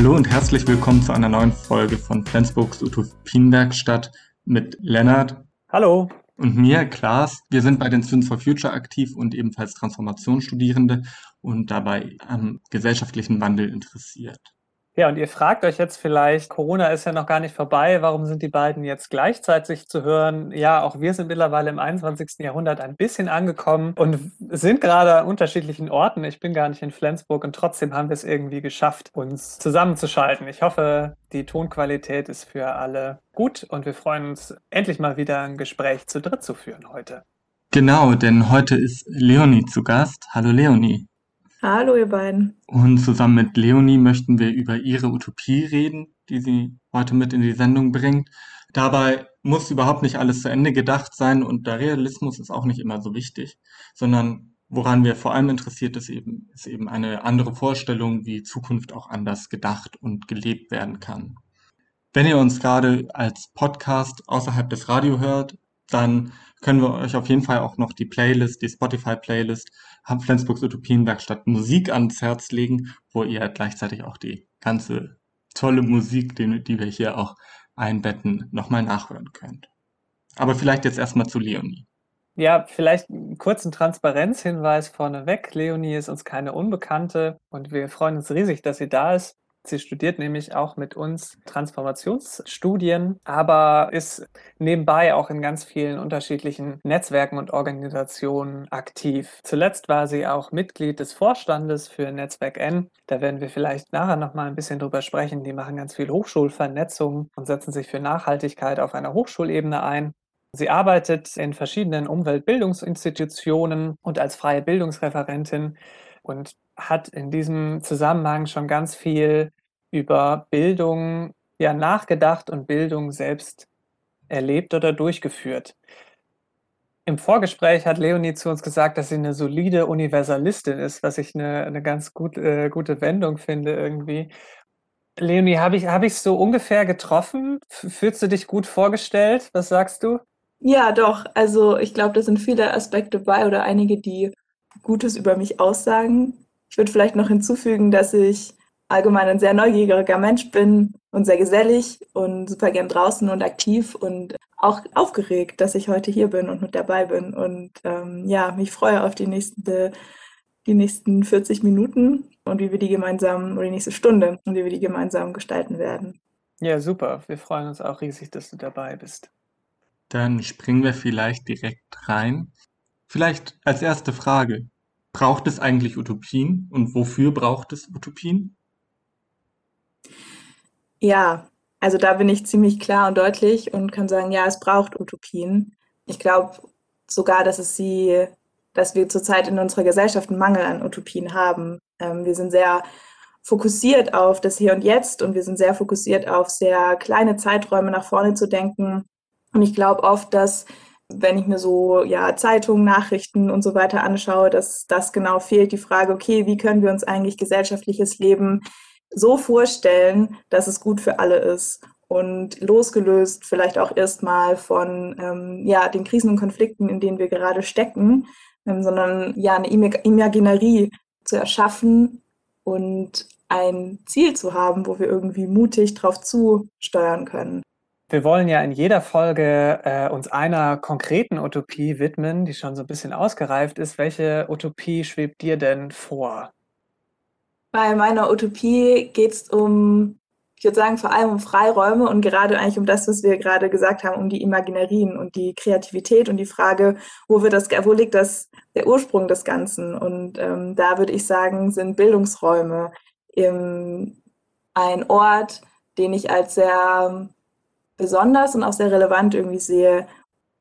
Hallo und herzlich willkommen zu einer neuen Folge von Flensburgs Utopienwerkstatt mit Lennart. Hallo. Und mir, Klaas. Wir sind bei den Students for Future aktiv und ebenfalls Transformationsstudierende und dabei am gesellschaftlichen Wandel interessiert. Ja, und ihr fragt euch jetzt vielleicht, Corona ist ja noch gar nicht vorbei, warum sind die beiden jetzt gleichzeitig zu hören? Ja, auch wir sind mittlerweile im 21. Jahrhundert ein bisschen angekommen und sind gerade an unterschiedlichen Orten. Ich bin gar nicht in Flensburg und trotzdem haben wir es irgendwie geschafft, uns zusammenzuschalten. Ich hoffe, die Tonqualität ist für alle gut und wir freuen uns, endlich mal wieder ein Gespräch zu dritt zu führen heute. Genau, denn heute ist Leonie zu Gast. Hallo Leonie. Hallo, ihr beiden. Und zusammen mit Leonie möchten wir über ihre Utopie reden, die sie heute mit in die Sendung bringt. Dabei muss überhaupt nicht alles zu Ende gedacht sein und der Realismus ist auch nicht immer so wichtig, sondern woran wir vor allem interessiert ist eben, ist eben eine andere Vorstellung, wie Zukunft auch anders gedacht und gelebt werden kann. Wenn ihr uns gerade als Podcast außerhalb des Radio hört, dann können wir euch auf jeden Fall auch noch die Playlist, die Spotify-Playlist Flensburgs Utopienwerkstatt Musik ans Herz legen, wo ihr gleichzeitig auch die ganze tolle Musik, die, die wir hier auch einbetten, nochmal nachhören könnt. Aber vielleicht jetzt erstmal zu Leonie. Ja, vielleicht einen kurzen Transparenzhinweis vorneweg. Leonie ist uns keine Unbekannte und wir freuen uns riesig, dass sie da ist. Sie studiert nämlich auch mit uns Transformationsstudien, aber ist nebenbei auch in ganz vielen unterschiedlichen Netzwerken und Organisationen aktiv. Zuletzt war sie auch Mitglied des Vorstandes für Netzwerk N. Da werden wir vielleicht nachher noch mal ein bisschen drüber sprechen. Die machen ganz viel Hochschulvernetzung und setzen sich für Nachhaltigkeit auf einer Hochschulebene ein. Sie arbeitet in verschiedenen Umweltbildungsinstitutionen und als freie Bildungsreferentin und hat in diesem Zusammenhang schon ganz viel über Bildung ja nachgedacht und Bildung selbst erlebt oder durchgeführt. Im Vorgespräch hat Leonie zu uns gesagt, dass sie eine solide Universalistin ist, was ich eine, eine ganz gut, äh, gute Wendung finde irgendwie. Leonie, habe ich es hab so ungefähr getroffen? Fühlst du dich gut vorgestellt? Was sagst du? Ja, doch. Also ich glaube, da sind viele Aspekte bei oder einige, die Gutes über mich aussagen. Ich würde vielleicht noch hinzufügen, dass ich allgemein ein sehr neugieriger Mensch bin und sehr gesellig und super gern draußen und aktiv und auch aufgeregt, dass ich heute hier bin und mit dabei bin. Und ähm, ja, mich freue auf die nächsten, die nächsten 40 Minuten und wie wir die gemeinsam, oder die nächste Stunde und wie wir die gemeinsam gestalten werden. Ja, super. Wir freuen uns auch riesig, dass du dabei bist. Dann springen wir vielleicht direkt rein. Vielleicht als erste Frage. Braucht es eigentlich Utopien und wofür braucht es Utopien? Ja, also da bin ich ziemlich klar und deutlich und kann sagen, ja, es braucht Utopien. Ich glaube sogar, dass es sie, dass wir zurzeit in unserer Gesellschaft einen Mangel an Utopien haben. Ähm, wir sind sehr fokussiert auf das Hier und Jetzt und wir sind sehr fokussiert auf sehr kleine Zeiträume nach vorne zu denken. Und ich glaube oft, dass wenn ich mir so ja Zeitungen, Nachrichten und so weiter anschaue, dass das genau fehlt, die Frage, okay, wie können wir uns eigentlich gesellschaftliches Leben so vorstellen, dass es gut für alle ist und losgelöst vielleicht auch erstmal von ähm, ja, den Krisen und Konflikten, in denen wir gerade stecken, ähm, sondern ja eine Imaginerie zu erschaffen und ein Ziel zu haben, wo wir irgendwie mutig drauf zusteuern können. Wir wollen ja in jeder Folge äh, uns einer konkreten Utopie widmen, die schon so ein bisschen ausgereift ist. Welche Utopie schwebt dir denn vor? Bei meiner Utopie geht es um, ich würde sagen, vor allem um Freiräume und gerade eigentlich um das, was wir gerade gesagt haben, um die Imaginerien und die Kreativität und die Frage, wo, wird das, wo liegt das, der Ursprung des Ganzen? Und ähm, da würde ich sagen, sind Bildungsräume im, ein Ort, den ich als sehr besonders und auch sehr relevant irgendwie sehe,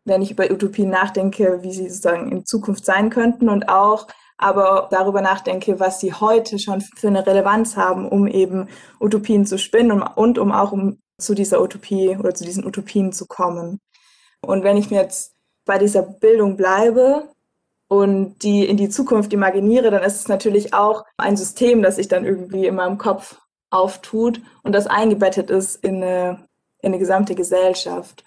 wenn ich über Utopien nachdenke, wie sie sozusagen in Zukunft sein könnten und auch aber darüber nachdenke, was sie heute schon für eine Relevanz haben, um eben Utopien zu spinnen und um auch um zu dieser Utopie oder zu diesen Utopien zu kommen. Und wenn ich mir jetzt bei dieser Bildung bleibe und die in die Zukunft imaginiere, dann ist es natürlich auch ein System, das sich dann irgendwie in meinem Kopf auftut und das eingebettet ist in eine, in eine gesamte Gesellschaft.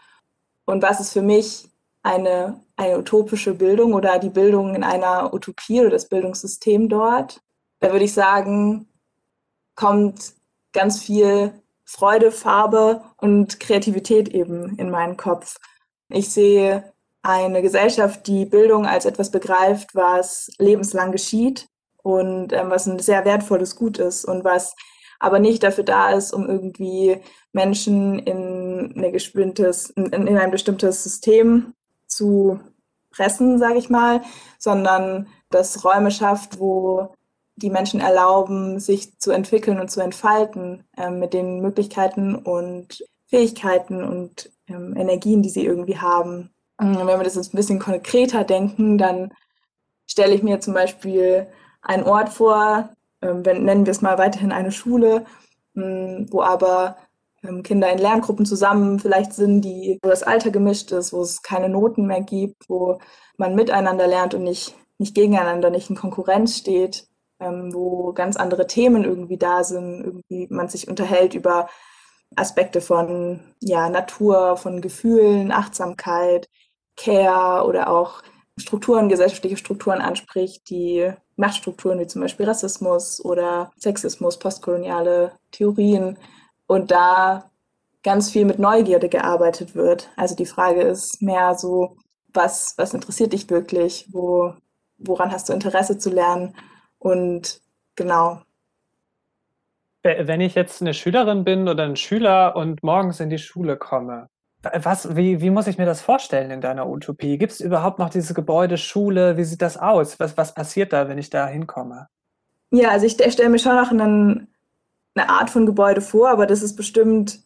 Und was ist für mich eine, eine utopische Bildung oder die Bildung in einer Utopie oder das Bildungssystem dort. Da würde ich sagen, kommt ganz viel Freude, Farbe und Kreativität eben in meinen Kopf. Ich sehe eine Gesellschaft, die Bildung als etwas begreift, was lebenslang geschieht und ähm, was ein sehr wertvolles Gut ist und was aber nicht dafür da ist, um irgendwie Menschen in, eine bestimmtes, in, in ein bestimmtes System zu pressen, sage ich mal, sondern das Räume schafft, wo die Menschen erlauben, sich zu entwickeln und zu entfalten äh, mit den Möglichkeiten und Fähigkeiten und ähm, Energien, die sie irgendwie haben. Und wenn wir das jetzt ein bisschen konkreter denken, dann stelle ich mir zum Beispiel einen Ort vor, wenn, nennen wir es mal weiterhin eine Schule, ähm, wo aber ähm, Kinder in Lerngruppen zusammen vielleicht sind, die, wo das Alter gemischt ist, wo es keine Noten mehr gibt, wo man miteinander lernt und nicht, nicht gegeneinander, nicht in Konkurrenz steht, ähm, wo ganz andere Themen irgendwie da sind, irgendwie man sich unterhält über Aspekte von ja, Natur, von Gefühlen, Achtsamkeit, Care oder auch Strukturen, gesellschaftliche Strukturen anspricht, die Machtstrukturen wie zum Beispiel Rassismus oder Sexismus, postkoloniale Theorien und da ganz viel mit Neugierde gearbeitet wird. Also die Frage ist mehr so, was, was interessiert dich wirklich? Wo, woran hast du Interesse zu lernen? Und genau. Wenn ich jetzt eine Schülerin bin oder ein Schüler und morgens in die Schule komme, was, wie, wie muss ich mir das vorstellen in deiner Utopie? Gibt es überhaupt noch diese Gebäude, Schule? Wie sieht das aus? Was, was passiert da, wenn ich da hinkomme? Ja, also ich stelle mir schon noch einen, eine Art von Gebäude vor, aber das ist bestimmt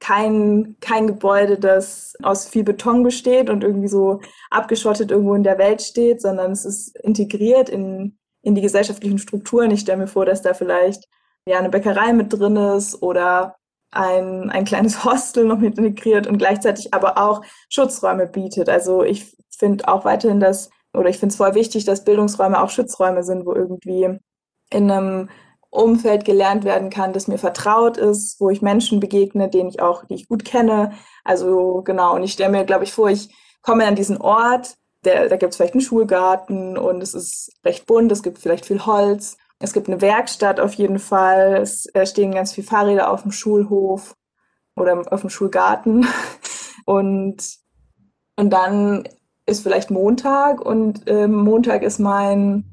kein, kein Gebäude, das aus viel Beton besteht und irgendwie so abgeschottet irgendwo in der Welt steht, sondern es ist integriert in, in die gesellschaftlichen Strukturen. Ich stelle mir vor, dass da vielleicht ja eine Bäckerei mit drin ist oder ein, ein kleines Hostel noch mit integriert und gleichzeitig aber auch Schutzräume bietet. Also ich finde auch weiterhin das, oder ich finde es voll wichtig, dass Bildungsräume auch Schutzräume sind, wo irgendwie in einem Umfeld gelernt werden kann, das mir vertraut ist, wo ich Menschen begegne, denen ich auch, die ich gut kenne. Also genau, und ich stelle mir, glaube ich, vor, ich komme an diesen Ort, der, da gibt es vielleicht einen Schulgarten und es ist recht bunt, es gibt vielleicht viel Holz es gibt eine Werkstatt auf jeden Fall. Es stehen ganz viele Fahrräder auf dem Schulhof oder auf dem Schulgarten. Und, und dann ist vielleicht Montag und ähm, Montag ist mein,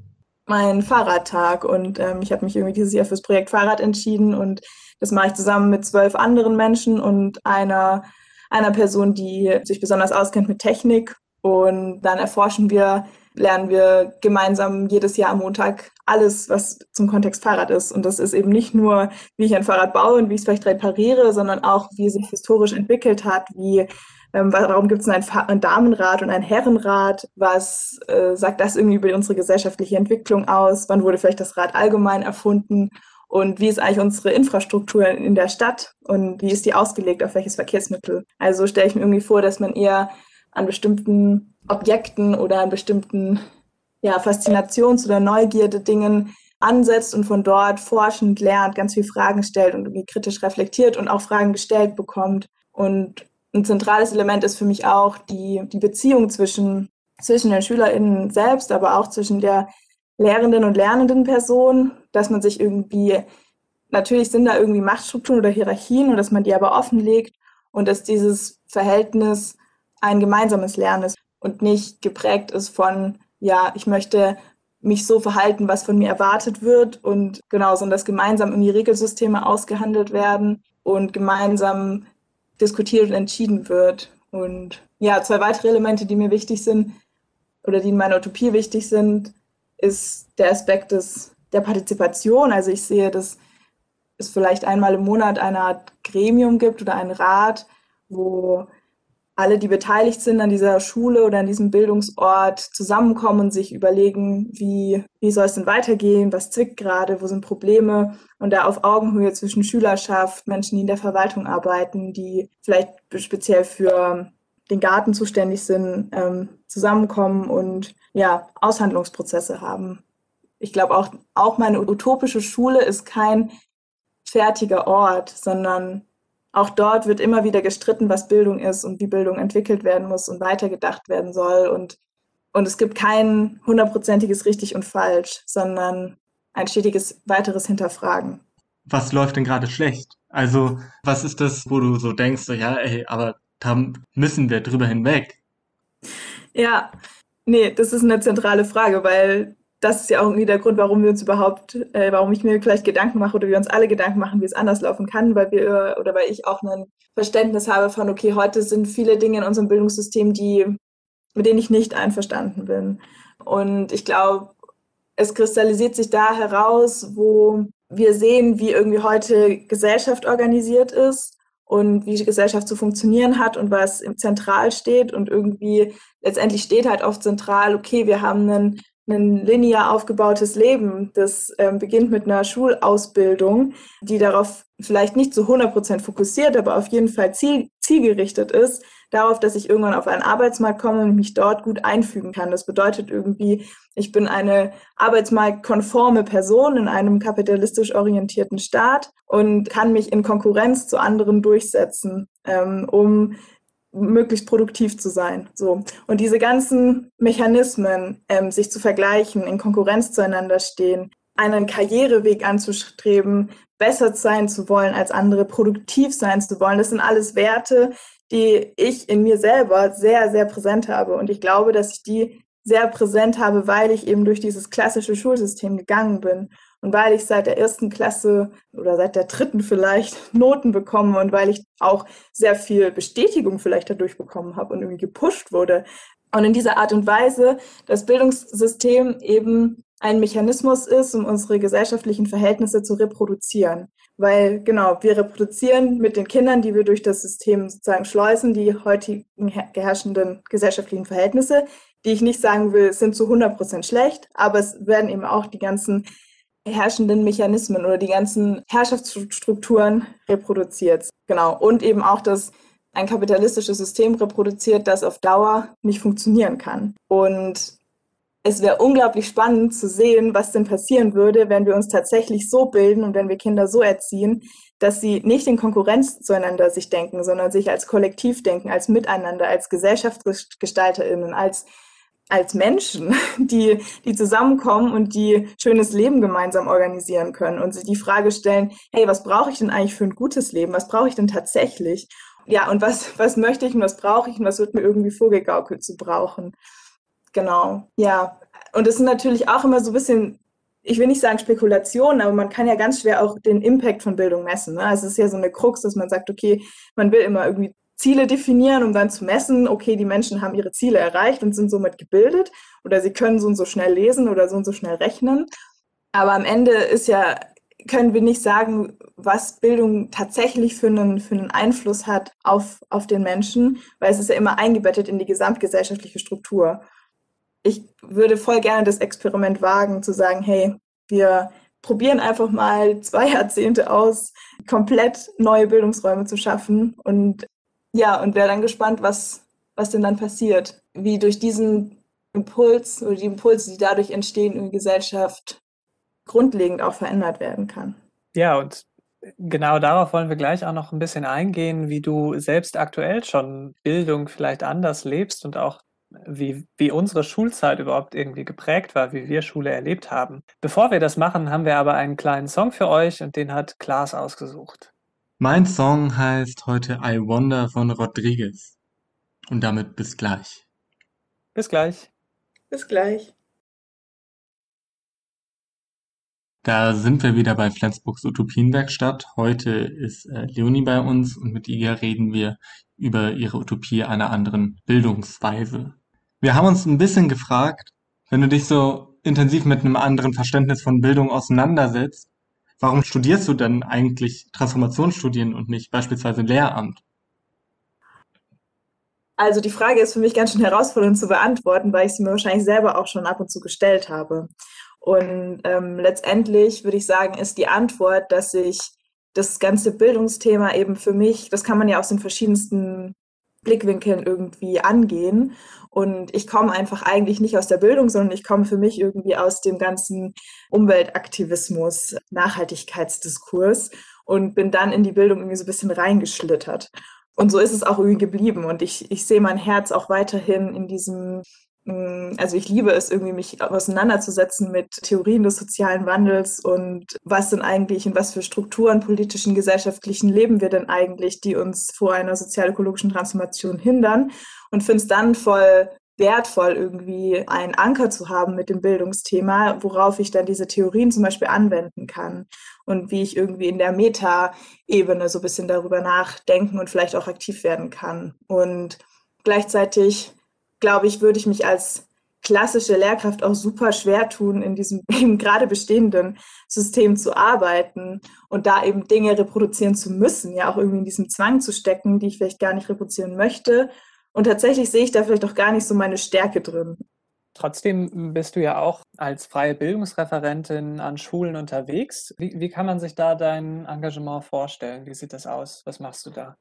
mein Fahrradtag. Und ähm, ich habe mich irgendwie dieses Jahr fürs Projekt Fahrrad entschieden und das mache ich zusammen mit zwölf anderen Menschen und einer, einer Person, die sich besonders auskennt mit Technik. Und dann erforschen wir lernen wir gemeinsam jedes Jahr am Montag alles, was zum Kontext Fahrrad ist. Und das ist eben nicht nur, wie ich ein Fahrrad baue und wie ich es vielleicht repariere, sondern auch, wie es sich historisch entwickelt hat, wie ähm, warum gibt es ein, ein, Damenrad und ein Herrenrad? Was äh, sagt das irgendwie über unsere gesellschaftliche Entwicklung aus? Wann wurde vielleicht das Rad allgemein erfunden? Und wie ist eigentlich unsere Infrastruktur in der Stadt? Und wie ist die ausgelegt auf welches Verkehrsmittel? Also stelle ich mir irgendwie vor, dass man eher an bestimmten Objekten oder an bestimmten ja, Faszinations- oder Neugierde-Dingen ansetzt und von dort forschend lernt, ganz viele Fragen stellt und irgendwie kritisch reflektiert und auch Fragen gestellt bekommt. Und ein zentrales Element ist für mich auch die, die Beziehung zwischen, zwischen den SchülerInnen selbst, aber auch zwischen der lehrenden und lernenden Person, dass man sich irgendwie, natürlich sind da irgendwie Machtstrukturen oder Hierarchien und dass man die aber offenlegt und dass dieses Verhältnis ein gemeinsames Lernen ist und nicht geprägt ist von, ja, ich möchte mich so verhalten, was von mir erwartet wird und genau, sondern dass gemeinsam irgendwie Regelsysteme ausgehandelt werden und gemeinsam diskutiert und entschieden wird. Und ja, zwei weitere Elemente, die mir wichtig sind oder die in meiner Utopie wichtig sind, ist der Aspekt des, der Partizipation. Also ich sehe, dass es vielleicht einmal im Monat eine Art Gremium gibt oder einen Rat, wo alle, die beteiligt sind an dieser Schule oder an diesem Bildungsort, zusammenkommen und sich überlegen, wie, wie soll es denn weitergehen, was zwickt gerade, wo sind Probleme? Und da auf Augenhöhe zwischen Schülerschaft, Menschen, die in der Verwaltung arbeiten, die vielleicht speziell für den Garten zuständig sind, ähm, zusammenkommen und ja, Aushandlungsprozesse haben. Ich glaube auch, auch meine utopische Schule ist kein fertiger Ort, sondern auch dort wird immer wieder gestritten, was Bildung ist und wie Bildung entwickelt werden muss und weitergedacht werden soll. Und, und es gibt kein hundertprozentiges richtig und falsch, sondern ein stetiges weiteres Hinterfragen. was läuft denn gerade schlecht? Also, was ist das, wo du so denkst, so, ja, ey, aber da müssen wir drüber hinweg? Ja, nee, das ist eine zentrale Frage, weil das ist ja auch irgendwie der Grund, warum wir uns überhaupt, äh, warum ich mir vielleicht Gedanken mache oder wir uns alle Gedanken machen, wie es anders laufen kann, weil wir oder weil ich auch ein Verständnis habe von, okay, heute sind viele Dinge in unserem Bildungssystem, die, mit denen ich nicht einverstanden bin. Und ich glaube, es kristallisiert sich da heraus, wo wir sehen, wie irgendwie heute Gesellschaft organisiert ist und wie Gesellschaft zu funktionieren hat und was im Zentral steht. Und irgendwie letztendlich steht halt oft zentral, okay, wir haben einen ein linear aufgebautes Leben. Das ähm, beginnt mit einer Schulausbildung, die darauf vielleicht nicht zu 100 Prozent fokussiert, aber auf jeden Fall ziel, zielgerichtet ist, darauf, dass ich irgendwann auf einen Arbeitsmarkt komme und mich dort gut einfügen kann. Das bedeutet irgendwie, ich bin eine arbeitsmarktkonforme Person in einem kapitalistisch orientierten Staat und kann mich in Konkurrenz zu anderen durchsetzen, ähm, um möglichst produktiv zu sein. So. Und diese ganzen Mechanismen, ähm, sich zu vergleichen, in Konkurrenz zueinander stehen, einen Karriereweg anzustreben, besser sein zu wollen als andere, produktiv sein zu wollen, das sind alles Werte, die ich in mir selber sehr, sehr präsent habe. Und ich glaube, dass ich die sehr präsent habe, weil ich eben durch dieses klassische Schulsystem gegangen bin und weil ich seit der ersten Klasse oder seit der dritten vielleicht Noten bekomme und weil ich auch sehr viel Bestätigung vielleicht dadurch bekommen habe und irgendwie gepusht wurde. Und in dieser Art und Weise das Bildungssystem eben ein Mechanismus ist, um unsere gesellschaftlichen Verhältnisse zu reproduzieren. Weil genau, wir reproduzieren mit den Kindern, die wir durch das System sozusagen schleusen, die heutigen herrschenden gesellschaftlichen Verhältnisse, die ich nicht sagen will, sind zu 100 Prozent schlecht, aber es werden eben auch die ganzen herrschenden Mechanismen oder die ganzen Herrschaftsstrukturen reproduziert. Genau. Und eben auch das ein kapitalistisches System reproduziert, das auf Dauer nicht funktionieren kann. Und es wäre unglaublich spannend zu sehen, was denn passieren würde, wenn wir uns tatsächlich so bilden und wenn wir Kinder so erziehen, dass sie nicht in Konkurrenz zueinander sich denken, sondern sich als Kollektiv denken, als Miteinander, als GesellschaftsgestalterInnen, als als Menschen, die, die zusammenkommen und die schönes Leben gemeinsam organisieren können und sich die Frage stellen, hey, was brauche ich denn eigentlich für ein gutes Leben? Was brauche ich denn tatsächlich? Ja, und was, was möchte ich und was brauche ich und was wird mir irgendwie vorgegaukelt zu brauchen? Genau, ja. Und es sind natürlich auch immer so ein bisschen, ich will nicht sagen Spekulationen, aber man kann ja ganz schwer auch den Impact von Bildung messen. Ne? Also es ist ja so eine Krux, dass man sagt, okay, man will immer irgendwie Ziele definieren, um dann zu messen, okay, die Menschen haben ihre Ziele erreicht und sind somit gebildet oder sie können so und so schnell lesen oder so und so schnell rechnen. Aber am Ende ist ja, können wir nicht sagen, was Bildung tatsächlich für einen, für einen Einfluss hat auf, auf den Menschen, weil es ist ja immer eingebettet in die gesamtgesellschaftliche Struktur. Ich würde voll gerne das Experiment wagen, zu sagen, hey, wir probieren einfach mal zwei Jahrzehnte aus, komplett neue Bildungsräume zu schaffen und ja, und wäre dann gespannt, was, was denn dann passiert. Wie durch diesen Impuls oder die Impulse, die dadurch entstehen in der Gesellschaft, grundlegend auch verändert werden kann. Ja, und genau darauf wollen wir gleich auch noch ein bisschen eingehen, wie du selbst aktuell schon Bildung vielleicht anders lebst und auch wie, wie unsere Schulzeit überhaupt irgendwie geprägt war, wie wir Schule erlebt haben. Bevor wir das machen, haben wir aber einen kleinen Song für euch und den hat Klaas ausgesucht. Mein Song heißt heute I Wonder von Rodriguez. Und damit bis gleich. Bis gleich. Bis gleich. Da sind wir wieder bei Flensburgs Utopienwerkstatt. Heute ist äh, Leonie bei uns und mit ihr reden wir über ihre Utopie einer anderen Bildungsweise. Wir haben uns ein bisschen gefragt, wenn du dich so intensiv mit einem anderen Verständnis von Bildung auseinandersetzt, Warum studierst du denn eigentlich Transformationsstudien und nicht beispielsweise Lehramt? Also die Frage ist für mich ganz schön herausfordernd zu beantworten, weil ich sie mir wahrscheinlich selber auch schon ab und zu gestellt habe. Und ähm, letztendlich würde ich sagen, ist die Antwort, dass ich das ganze Bildungsthema eben für mich, das kann man ja aus den verschiedensten Blickwinkeln irgendwie angehen. Und ich komme einfach eigentlich nicht aus der Bildung, sondern ich komme für mich irgendwie aus dem ganzen Umweltaktivismus, Nachhaltigkeitsdiskurs und bin dann in die Bildung irgendwie so ein bisschen reingeschlittert. Und so ist es auch irgendwie geblieben. Und ich, ich sehe mein Herz auch weiterhin in diesem also ich liebe es irgendwie, mich auseinanderzusetzen mit Theorien des sozialen Wandels und was denn eigentlich und was für Strukturen politischen, gesellschaftlichen leben wir denn eigentlich, die uns vor einer sozial-ökologischen Transformation hindern und finde es dann voll wertvoll, irgendwie einen Anker zu haben mit dem Bildungsthema, worauf ich dann diese Theorien zum Beispiel anwenden kann und wie ich irgendwie in der Meta-Ebene so ein bisschen darüber nachdenken und vielleicht auch aktiv werden kann. Und gleichzeitig glaube ich, würde ich mich als klassische Lehrkraft auch super schwer tun, in diesem eben gerade bestehenden System zu arbeiten und da eben Dinge reproduzieren zu müssen, ja auch irgendwie in diesem Zwang zu stecken, die ich vielleicht gar nicht reproduzieren möchte. Und tatsächlich sehe ich da vielleicht auch gar nicht so meine Stärke drin. Trotzdem bist du ja auch als freie Bildungsreferentin an Schulen unterwegs. Wie, wie kann man sich da dein Engagement vorstellen? Wie sieht das aus? Was machst du da?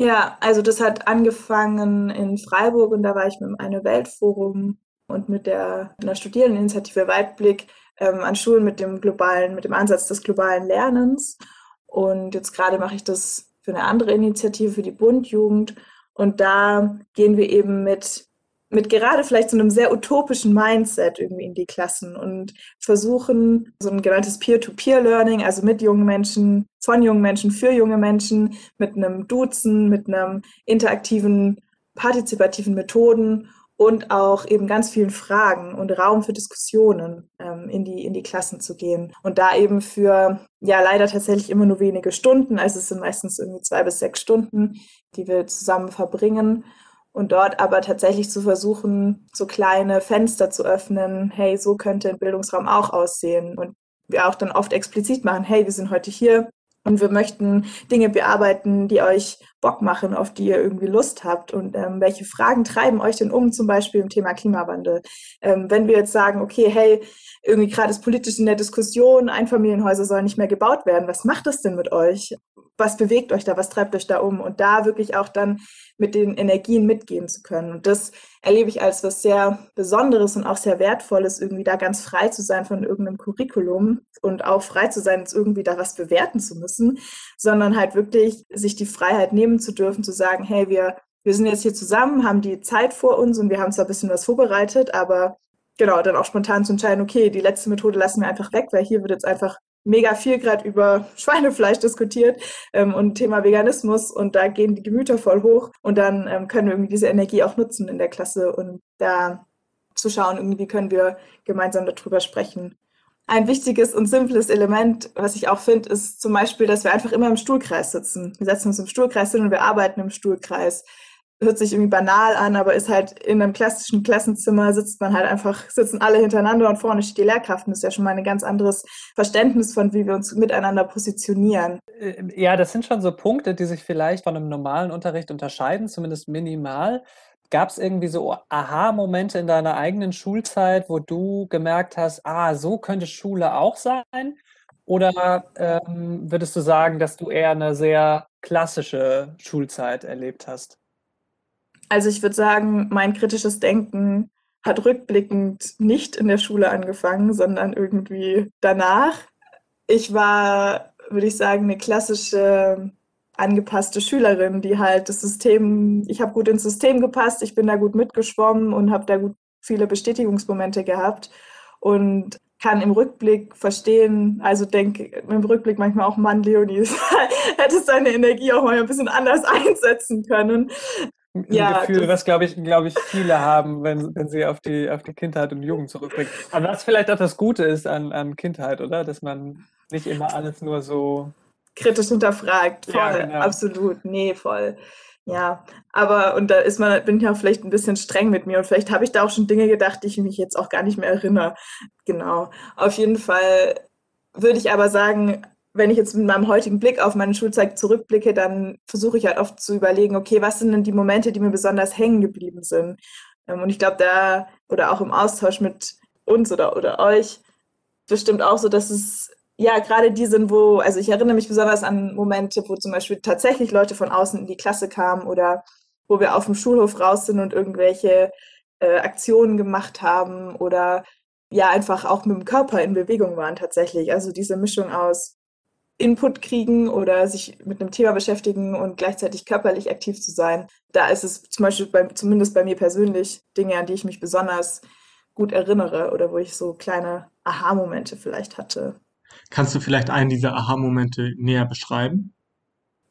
Ja, also das hat angefangen in Freiburg und da war ich mit dem Eine Weltforum und mit der einer Studierendeninitiative Weitblick ähm, an Schulen mit dem globalen, mit dem Ansatz des globalen Lernens. Und jetzt gerade mache ich das für eine andere Initiative, für die Bundjugend. Und da gehen wir eben mit mit gerade vielleicht so einem sehr utopischen Mindset irgendwie in die Klassen und versuchen so ein genanntes Peer-to-Peer-Learning, also mit jungen Menschen, von jungen Menschen, für junge Menschen, mit einem Duzen, mit einem interaktiven, partizipativen Methoden und auch eben ganz vielen Fragen und Raum für Diskussionen ähm, in, die, in die Klassen zu gehen. Und da eben für, ja, leider tatsächlich immer nur wenige Stunden, also es sind meistens irgendwie zwei bis sechs Stunden, die wir zusammen verbringen und dort aber tatsächlich zu versuchen, so kleine Fenster zu öffnen, hey, so könnte ein Bildungsraum auch aussehen. Und wir auch dann oft explizit machen, hey, wir sind heute hier und wir möchten Dinge bearbeiten, die euch Bock machen, auf die ihr irgendwie Lust habt. Und ähm, welche Fragen treiben euch denn um, zum Beispiel im Thema Klimawandel? Ähm, wenn wir jetzt sagen, okay, hey, irgendwie gerade ist politisch in der Diskussion, Einfamilienhäuser sollen nicht mehr gebaut werden. Was macht das denn mit euch? Was bewegt euch da? Was treibt euch da um? Und da wirklich auch dann mit den Energien mitgehen zu können. Und das erlebe ich als was sehr Besonderes und auch sehr Wertvolles, irgendwie da ganz frei zu sein von irgendeinem Curriculum und auch frei zu sein, jetzt irgendwie da was bewerten zu müssen, sondern halt wirklich sich die Freiheit nehmen zu dürfen, zu sagen, hey, wir, wir sind jetzt hier zusammen, haben die Zeit vor uns und wir haben zwar ein bisschen was vorbereitet, aber genau, dann auch spontan zu entscheiden, okay, die letzte Methode lassen wir einfach weg, weil hier wird jetzt einfach mega viel gerade über Schweinefleisch diskutiert ähm, und Thema Veganismus und da gehen die Gemüter voll hoch und dann ähm, können wir irgendwie diese Energie auch nutzen in der Klasse und da zu schauen, irgendwie können wir gemeinsam darüber sprechen. Ein wichtiges und simples Element, was ich auch finde, ist zum Beispiel, dass wir einfach immer im Stuhlkreis sitzen. Wir setzen uns im Stuhlkreis hin und wir arbeiten im Stuhlkreis hört sich irgendwie banal an, aber ist halt in einem klassischen Klassenzimmer sitzt man halt einfach, sitzen alle hintereinander und vorne steht die Lehrkraft. Das ist ja schon mal ein ganz anderes Verständnis von, wie wir uns miteinander positionieren. Äh, ja, das sind schon so Punkte, die sich vielleicht von einem normalen Unterricht unterscheiden, zumindest minimal. Gab es irgendwie so Aha-Momente in deiner eigenen Schulzeit, wo du gemerkt hast, ah, so könnte Schule auch sein? Oder ähm, würdest du sagen, dass du eher eine sehr klassische Schulzeit erlebt hast? Also ich würde sagen, mein kritisches Denken hat rückblickend nicht in der Schule angefangen, sondern irgendwie danach. Ich war, würde ich sagen, eine klassische angepasste Schülerin, die halt das System, ich habe gut ins System gepasst, ich bin da gut mitgeschwommen und habe da gut viele Bestätigungsmomente gehabt und kann im Rückblick verstehen, also denke im Rückblick manchmal auch, Mann, Leonie, hätte seine Energie auch mal ein bisschen anders einsetzen können ein ja, Gefühl, was glaube ich, glaube ich, viele haben, wenn, wenn sie auf die, auf die Kindheit und Jugend zurückblicken. Aber was vielleicht auch das Gute ist an, an Kindheit, oder? Dass man nicht immer alles nur so kritisch hinterfragt. Voll, ja, genau. absolut. Nee, voll. Ja, aber und da ist man, bin ich auch vielleicht ein bisschen streng mit mir und vielleicht habe ich da auch schon Dinge gedacht, die ich mich jetzt auch gar nicht mehr erinnere. Genau. Auf jeden Fall würde ich aber sagen, wenn ich jetzt mit meinem heutigen Blick auf meine Schulzeit zurückblicke, dann versuche ich halt oft zu überlegen, okay, was sind denn die Momente, die mir besonders hängen geblieben sind? Ähm, und ich glaube, da oder auch im Austausch mit uns oder, oder euch bestimmt auch so, dass es ja gerade die sind, wo, also ich erinnere mich besonders an Momente, wo zum Beispiel tatsächlich Leute von außen in die Klasse kamen oder wo wir auf dem Schulhof raus sind und irgendwelche äh, Aktionen gemacht haben oder ja einfach auch mit dem Körper in Bewegung waren tatsächlich. Also diese Mischung aus Input kriegen oder sich mit einem Thema beschäftigen und gleichzeitig körperlich aktiv zu sein. Da ist es zum Beispiel bei, zumindest bei mir persönlich Dinge, an die ich mich besonders gut erinnere oder wo ich so kleine Aha-Momente vielleicht hatte. Kannst du vielleicht einen dieser Aha-Momente näher beschreiben?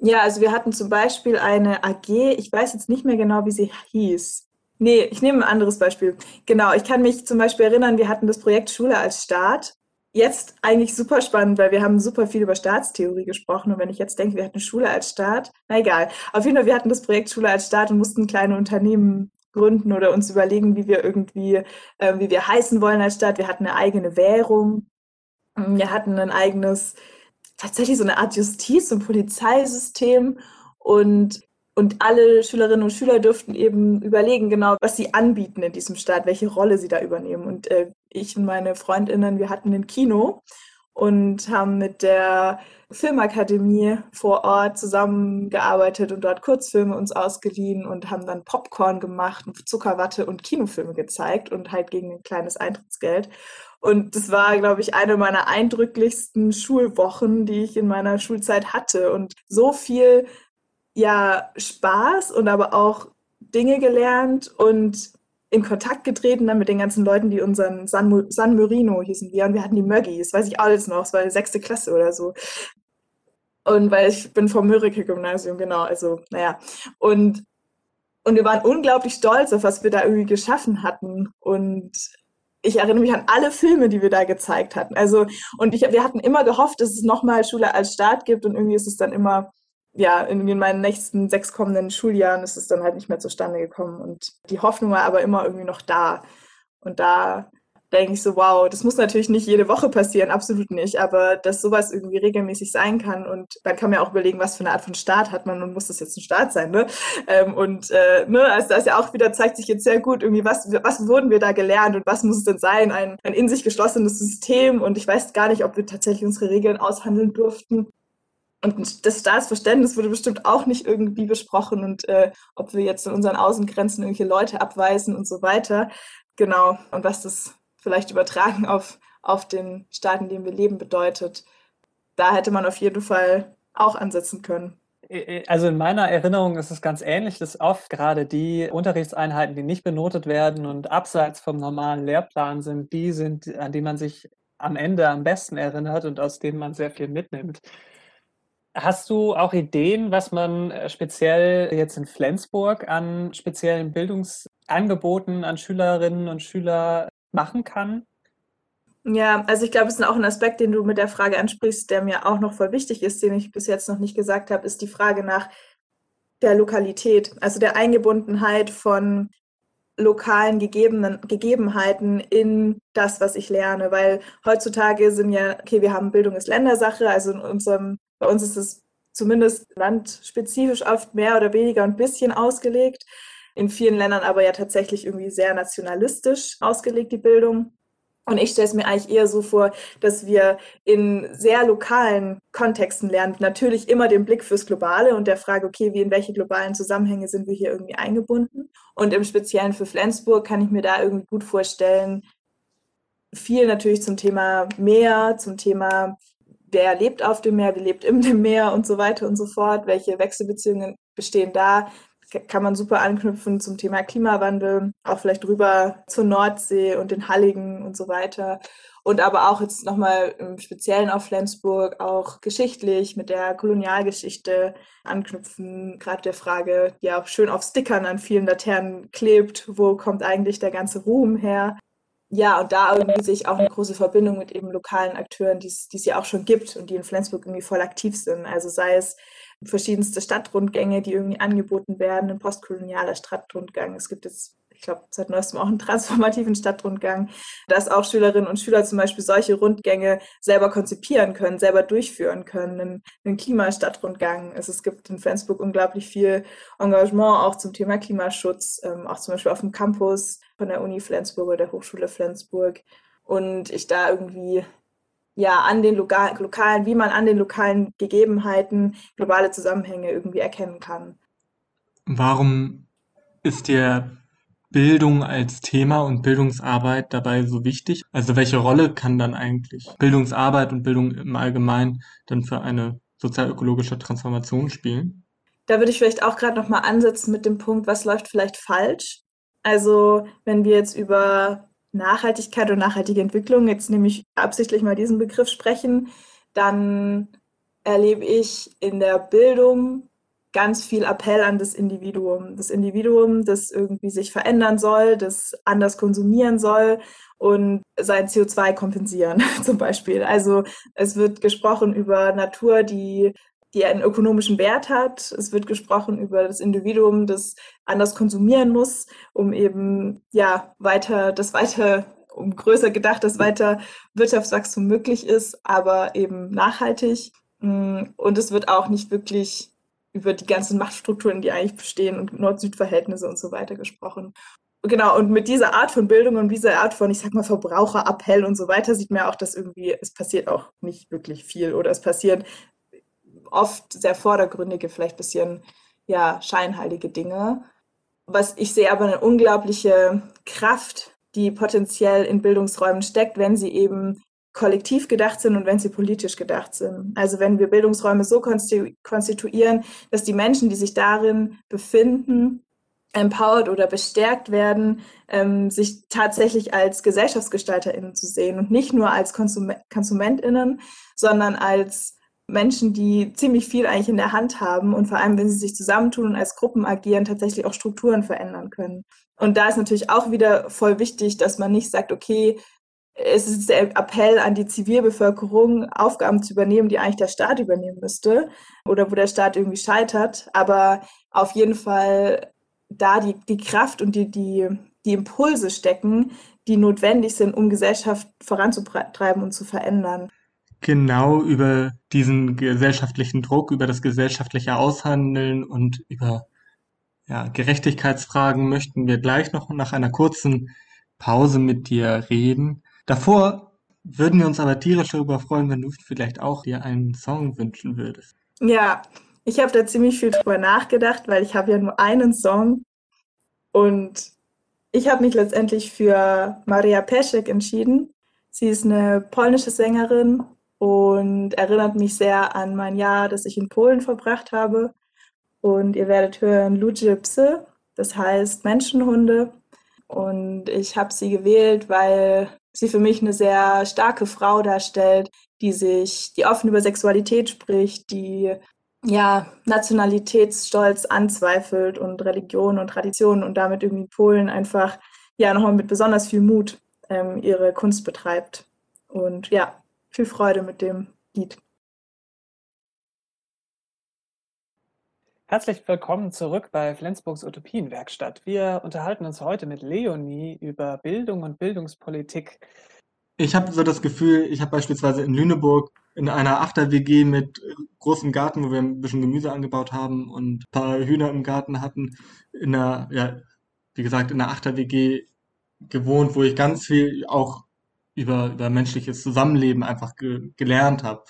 Ja, also wir hatten zum Beispiel eine AG, ich weiß jetzt nicht mehr genau, wie sie hieß. Nee, ich nehme ein anderes Beispiel. Genau, ich kann mich zum Beispiel erinnern, wir hatten das Projekt Schule als Staat. Jetzt eigentlich super spannend, weil wir haben super viel über Staatstheorie gesprochen. Und wenn ich jetzt denke, wir hatten Schule als Staat, na egal. Auf jeden Fall, wir hatten das Projekt Schule als Staat und mussten kleine Unternehmen gründen oder uns überlegen, wie wir irgendwie, äh, wie wir heißen wollen als Stadt. Wir hatten eine eigene Währung. Wir hatten ein eigenes, tatsächlich so eine Art Justiz- und Polizeisystem und und alle Schülerinnen und Schüler dürften eben überlegen, genau, was sie anbieten in diesem Staat, welche Rolle sie da übernehmen. Und äh, ich und meine Freundinnen, wir hatten ein Kino und haben mit der Filmakademie vor Ort zusammengearbeitet und dort Kurzfilme uns ausgeliehen und haben dann Popcorn gemacht Zuckerwatte und Kinofilme gezeigt und halt gegen ein kleines Eintrittsgeld. Und das war, glaube ich, eine meiner eindrücklichsten Schulwochen, die ich in meiner Schulzeit hatte. Und so viel ja Spaß und aber auch Dinge gelernt und in Kontakt getreten dann mit den ganzen Leuten, die unseren San, San Marino hießen wir und wir hatten die Möggis, weiß ich alles noch, es war die sechste Klasse oder so. Und weil ich bin vom Mörike-Gymnasium, genau, also naja. Und, und wir waren unglaublich stolz auf, was wir da irgendwie geschaffen hatten. Und ich erinnere mich an alle Filme, die wir da gezeigt hatten. Also, und ich, wir hatten immer gehofft, dass es nochmal Schule als Start gibt und irgendwie ist es dann immer ja, in, in, meinen nächsten sechs kommenden Schuljahren ist es dann halt nicht mehr zustande gekommen. Und die Hoffnung war aber immer irgendwie noch da. Und da denke ich so, wow, das muss natürlich nicht jede Woche passieren, absolut nicht, aber dass sowas irgendwie regelmäßig sein kann und dann kann man ja auch überlegen, was für eine Art von Start hat man und muss das jetzt ein Start sein, ne? Ähm, und äh, ne, also das ja auch wieder zeigt sich jetzt sehr gut irgendwie, was, was wurden wir da gelernt und was muss es denn sein? Ein, ein in sich geschlossenes System und ich weiß gar nicht, ob wir tatsächlich unsere Regeln aushandeln durften. Und das Staatsverständnis wurde bestimmt auch nicht irgendwie besprochen und äh, ob wir jetzt in unseren Außengrenzen irgendwelche Leute abweisen und so weiter. Genau. Und was das vielleicht übertragen auf, auf den Staat, in dem wir leben, bedeutet. Da hätte man auf jeden Fall auch ansetzen können. Also in meiner Erinnerung ist es ganz ähnlich, dass oft gerade die Unterrichtseinheiten, die nicht benotet werden und abseits vom normalen Lehrplan sind, die sind, an die man sich am Ende am besten erinnert und aus denen man sehr viel mitnimmt. Hast du auch Ideen, was man äh, speziell jetzt in Flensburg an speziellen Bildungsangeboten an Schülerinnen und Schüler machen kann? Ja, also ich glaube, es ist auch ein Aspekt, den du mit der Frage ansprichst, der mir auch noch voll wichtig ist, den ich bis jetzt noch nicht gesagt habe, ist die Frage nach der Lokalität, also der Eingebundenheit von lokalen Gegebenen, Gegebenheiten in das, was ich lerne. Weil heutzutage sind ja, okay, wir haben Bildung ist Ländersache, also in unserem bei uns ist es zumindest landspezifisch oft mehr oder weniger ein bisschen ausgelegt. In vielen Ländern aber ja tatsächlich irgendwie sehr nationalistisch ausgelegt, die Bildung. Und ich stelle es mir eigentlich eher so vor, dass wir in sehr lokalen Kontexten lernen. Natürlich immer den Blick fürs Globale und der Frage, okay, wie in welche globalen Zusammenhänge sind wir hier irgendwie eingebunden. Und im Speziellen für Flensburg kann ich mir da irgendwie gut vorstellen, viel natürlich zum Thema Meer, zum Thema wer lebt auf dem Meer, wer lebt im Meer und so weiter und so fort, welche Wechselbeziehungen bestehen da, kann man super anknüpfen zum Thema Klimawandel, auch vielleicht rüber zur Nordsee und den Halligen und so weiter. Und aber auch jetzt nochmal im Speziellen auf Flensburg, auch geschichtlich mit der Kolonialgeschichte anknüpfen, gerade der Frage, die auch schön auf Stickern an vielen Laternen klebt, wo kommt eigentlich der ganze Ruhm her? ja, und da irgendwie sehe ich auch eine große Verbindung mit eben lokalen Akteuren, die es ja auch schon gibt und die in Flensburg irgendwie voll aktiv sind. Also sei es verschiedenste Stadtrundgänge, die irgendwie angeboten werden, ein postkolonialer Stadtrundgang. Es gibt jetzt, ich glaube, seit neuestem auch einen transformativen Stadtrundgang, dass auch Schülerinnen und Schüler zum Beispiel solche Rundgänge selber konzipieren können, selber durchführen können, einen, einen Klimastadtrundgang. Also es gibt in Flensburg unglaublich viel Engagement auch zum Thema Klimaschutz, ähm, auch zum Beispiel auf dem Campus von der Uni Flensburg oder der Hochschule Flensburg. Und ich da irgendwie ja an den Loka lokalen, wie man an den lokalen Gegebenheiten globale Zusammenhänge irgendwie erkennen kann. Warum ist dir Bildung als Thema und Bildungsarbeit dabei so wichtig? Also welche Rolle kann dann eigentlich Bildungsarbeit und Bildung im Allgemeinen dann für eine sozialökologische Transformation spielen? Da würde ich vielleicht auch gerade noch mal ansetzen mit dem Punkt, was läuft vielleicht falsch? Also wenn wir jetzt über Nachhaltigkeit und nachhaltige Entwicklung, jetzt nehme ich absichtlich mal diesen Begriff sprechen, dann erlebe ich in der Bildung ganz viel Appell an das Individuum. Das Individuum, das irgendwie sich verändern soll, das anders konsumieren soll und sein CO2 kompensieren zum Beispiel. Also es wird gesprochen über Natur, die die einen ökonomischen Wert hat. Es wird gesprochen über das Individuum, das anders konsumieren muss, um eben ja weiter das weiter um größer gedacht, dass weiter Wirtschaftswachstum möglich ist, aber eben nachhaltig. Und es wird auch nicht wirklich über die ganzen Machtstrukturen, die eigentlich bestehen und Nord-Süd-Verhältnisse und so weiter gesprochen. Genau, und mit dieser Art von Bildung und dieser Art von, ich sag mal, Verbraucherappell und so weiter, sieht man auch, dass irgendwie, es passiert auch nicht wirklich viel oder es passieren oft sehr vordergründige, vielleicht ein bisschen, ja, scheinheilige Dinge. Was ich sehe aber eine unglaubliche Kraft, die potenziell in Bildungsräumen steckt, wenn sie eben kollektiv gedacht sind und wenn sie politisch gedacht sind. Also wenn wir Bildungsräume so konstituieren, dass die Menschen, die sich darin befinden, empowered oder bestärkt werden, ähm, sich tatsächlich als GesellschaftsgestalterInnen zu sehen und nicht nur als Konsum KonsumentInnen, sondern als Menschen, die ziemlich viel eigentlich in der Hand haben und vor allem, wenn sie sich zusammentun und als Gruppen agieren, tatsächlich auch Strukturen verändern können. Und da ist natürlich auch wieder voll wichtig, dass man nicht sagt, okay, es ist der Appell an die Zivilbevölkerung, Aufgaben zu übernehmen, die eigentlich der Staat übernehmen müsste oder wo der Staat irgendwie scheitert. Aber auf jeden Fall da die, die Kraft und die, die, die Impulse stecken, die notwendig sind, um Gesellschaft voranzutreiben und zu verändern. Genau über diesen gesellschaftlichen Druck, über das gesellschaftliche Aushandeln und über ja, Gerechtigkeitsfragen möchten wir gleich noch nach einer kurzen Pause mit dir reden. Davor würden wir uns aber tierisch darüber freuen, wenn du vielleicht auch dir einen Song wünschen würdest. Ja, ich habe da ziemlich viel drüber nachgedacht, weil ich habe ja nur einen Song und ich habe mich letztendlich für Maria Peschek entschieden. Sie ist eine polnische Sängerin und erinnert mich sehr an mein Jahr, das ich in Polen verbracht habe. Und ihr werdet hören Ludzie Psy, das heißt Menschenhunde. Und ich habe sie gewählt, weil sie für mich eine sehr starke Frau darstellt, die sich, die offen über Sexualität spricht, die ja Nationalitätsstolz anzweifelt und Religion und Tradition und damit irgendwie Polen einfach ja nochmal mit besonders viel Mut ähm, ihre Kunst betreibt. Und ja, viel Freude mit dem Lied. Herzlich willkommen zurück bei Flensburgs Utopienwerkstatt. Wir unterhalten uns heute mit Leonie über Bildung und Bildungspolitik. Ich habe so das Gefühl, ich habe beispielsweise in Lüneburg in einer Achter-WG mit großem Garten, wo wir ein bisschen Gemüse angebaut haben und ein paar Hühner im Garten hatten, in einer, ja, wie gesagt, in einer Achter-WG gewohnt, wo ich ganz viel auch über, über menschliches Zusammenleben einfach ge gelernt habe.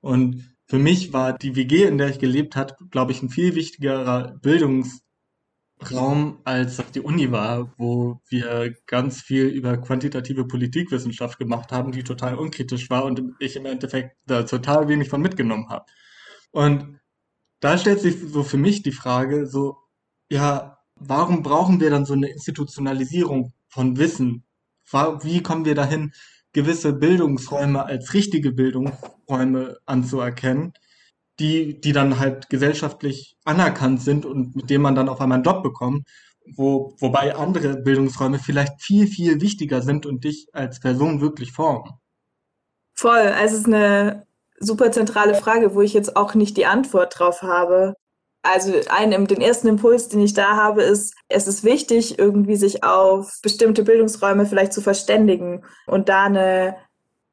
Und für mich war die WG, in der ich gelebt habe, glaube ich, ein viel wichtigerer Bildungsraum als die Uni war, wo wir ganz viel über quantitative Politikwissenschaft gemacht haben, die total unkritisch war und ich im Endeffekt da total wenig von mitgenommen habe. Und da stellt sich so für mich die Frage, so, ja, warum brauchen wir dann so eine Institutionalisierung von Wissen? Wie kommen wir dahin, gewisse Bildungsräume als richtige Bildungsräume anzuerkennen, die, die dann halt gesellschaftlich anerkannt sind und mit denen man dann auf einmal einen Job bekommt, wo, wobei andere Bildungsräume vielleicht viel, viel wichtiger sind und dich als Person wirklich formen. Voll, also es ist eine super zentrale Frage, wo ich jetzt auch nicht die Antwort drauf habe also ein, den ersten Impuls, den ich da habe, ist, es ist wichtig, irgendwie sich auf bestimmte Bildungsräume vielleicht zu verständigen und da eine